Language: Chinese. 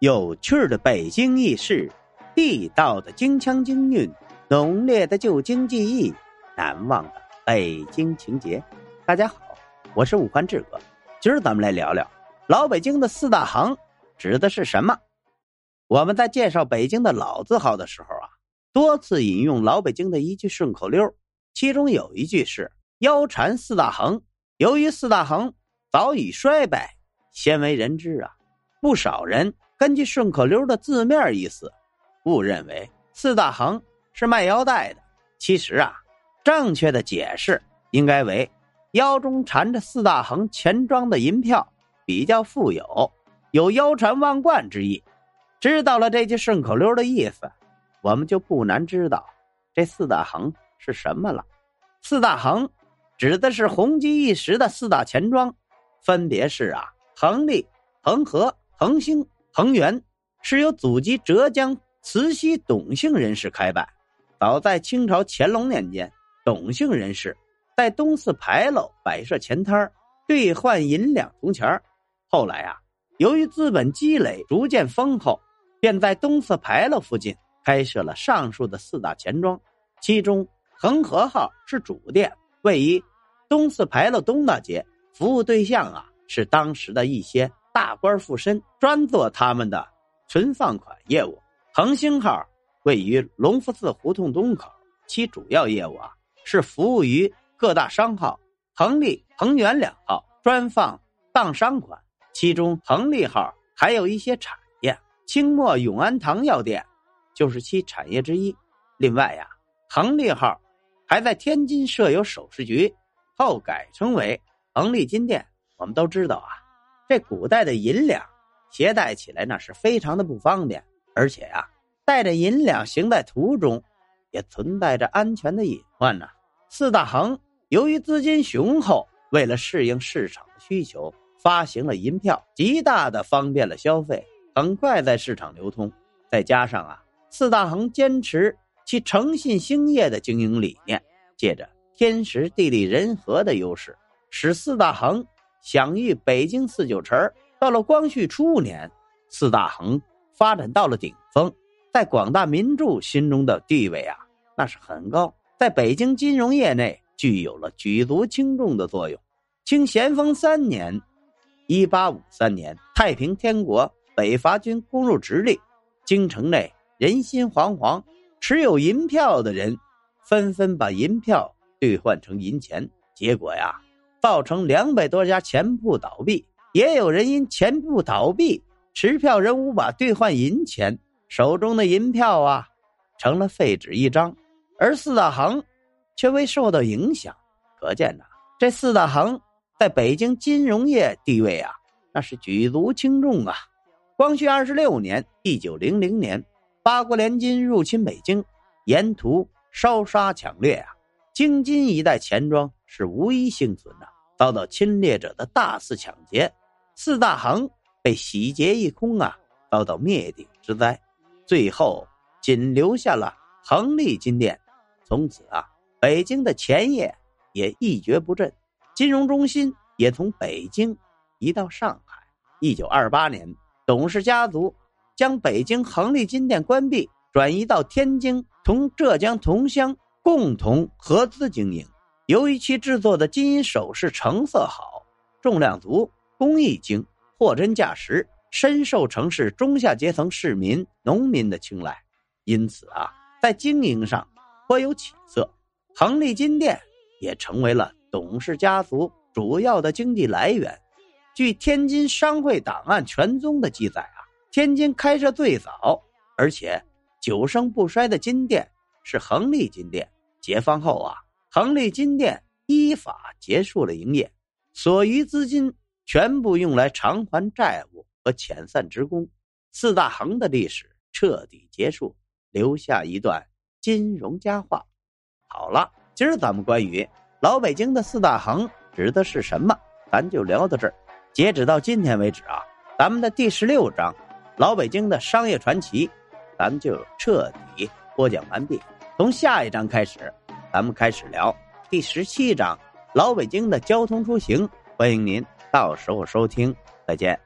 有趣的北京轶事，地道的京腔京韵，浓烈的旧京记忆，难忘的北京情节。大家好，我是武汉志哥，今儿咱们来聊聊老北京的四大行指的是什么。我们在介绍北京的老字号的时候啊，多次引用老北京的一句顺口溜，其中有一句是“腰缠四大行”。由于四大行早已衰败，鲜为人知啊，不少人。根据顺口溜的字面意思，误认为四大行是卖腰带的。其实啊，正确的解释应该为腰中缠着四大行钱庄的银票，比较富有，有腰缠万贯之意。知道了这句顺口溜的意思，我们就不难知道这四大行是什么了。四大行指的是红极一时的四大钱庄，分别是啊恒利、恒和、恒兴。恒源是由祖籍浙江慈溪董姓人士开办。早在清朝乾隆年间，董姓人士在东四牌楼摆设钱摊儿兑换银两铜钱儿后来啊，由于资本积累逐渐丰厚，便在东四牌楼附近开设了上述的四大钱庄。其中恒河号是主店，位于东四牌楼东大街，服务对象啊是当时的一些。大官附身，专做他们的存放款业务。恒星号位于隆福寺胡同东口，其主要业务啊是服务于各大商号。恒利、恒源两号专放当商款，其中恒利号还有一些产业。清末永安堂药店就是其产业之一。另外呀，恒利号还在天津设有首饰局，后改称为恒利金店。我们都知道啊。这古代的银两携带起来那是非常的不方便，而且呀，带着银两行在途中，也存在着安全的隐患呢。四大行由于资金雄厚，为了适应市场的需求，发行了银票，极大的方便了消费，很快在市场流通。再加上啊，四大行坚持其诚信兴业的经营理念，借着天时地利人和的优势，使四大行。享誉北京四九城到了光绪初年，四大行发展到了顶峰，在广大民众心中的地位啊，那是很高，在北京金融业内具有了举足轻重的作用。清咸丰三年（一八五三年），太平天国北伐军攻入直隶，京城内人心惶惶，持有银票的人纷纷把银票兑换成银钱，结果呀。造成两百多家钱铺倒闭，也有人因钱铺倒闭，持票人无法兑换银钱，手中的银票啊成了废纸一张，而四大行却未受到影响。可见呐，这四大行在北京金融业地位啊，那是举足轻重啊。光绪二十六年（一九零零年），八国联军入侵北京，沿途烧杀抢掠啊，京津一带钱庄是无一幸存的。遭到侵略者的大肆抢劫，四大行被洗劫一空啊！遭到灭顶之灾，最后仅留下了恒利金店。从此啊，北京的钱业也一蹶不振，金融中心也从北京移到上海。一九二八年，董氏家族将北京恒利金店关闭，转移到天津，同浙江同乡共同合资经营。由于其制作的金银首饰成色好、重量足、工艺精、货真价实，深受城市中下阶层市民、农民的青睐，因此啊，在经营上颇有起色。恒利金店也成为了董氏家族主要的经济来源。据《天津商会档案全宗》的记载啊，天津开设最早而且久盛不衰的金店是恒利金店。解放后啊。恒利金店依法结束了营业，所余资金全部用来偿还债务和遣散职工，四大行的历史彻底结束，留下一段金融佳话。好了，今儿咱们关于老北京的四大行指的是什么，咱就聊到这儿。截止到今天为止啊，咱们的第十六章老北京的商业传奇，咱们就彻底播讲完毕。从下一章开始。咱们开始聊第十七章老北京的交通出行，欢迎您到时候收听，再见。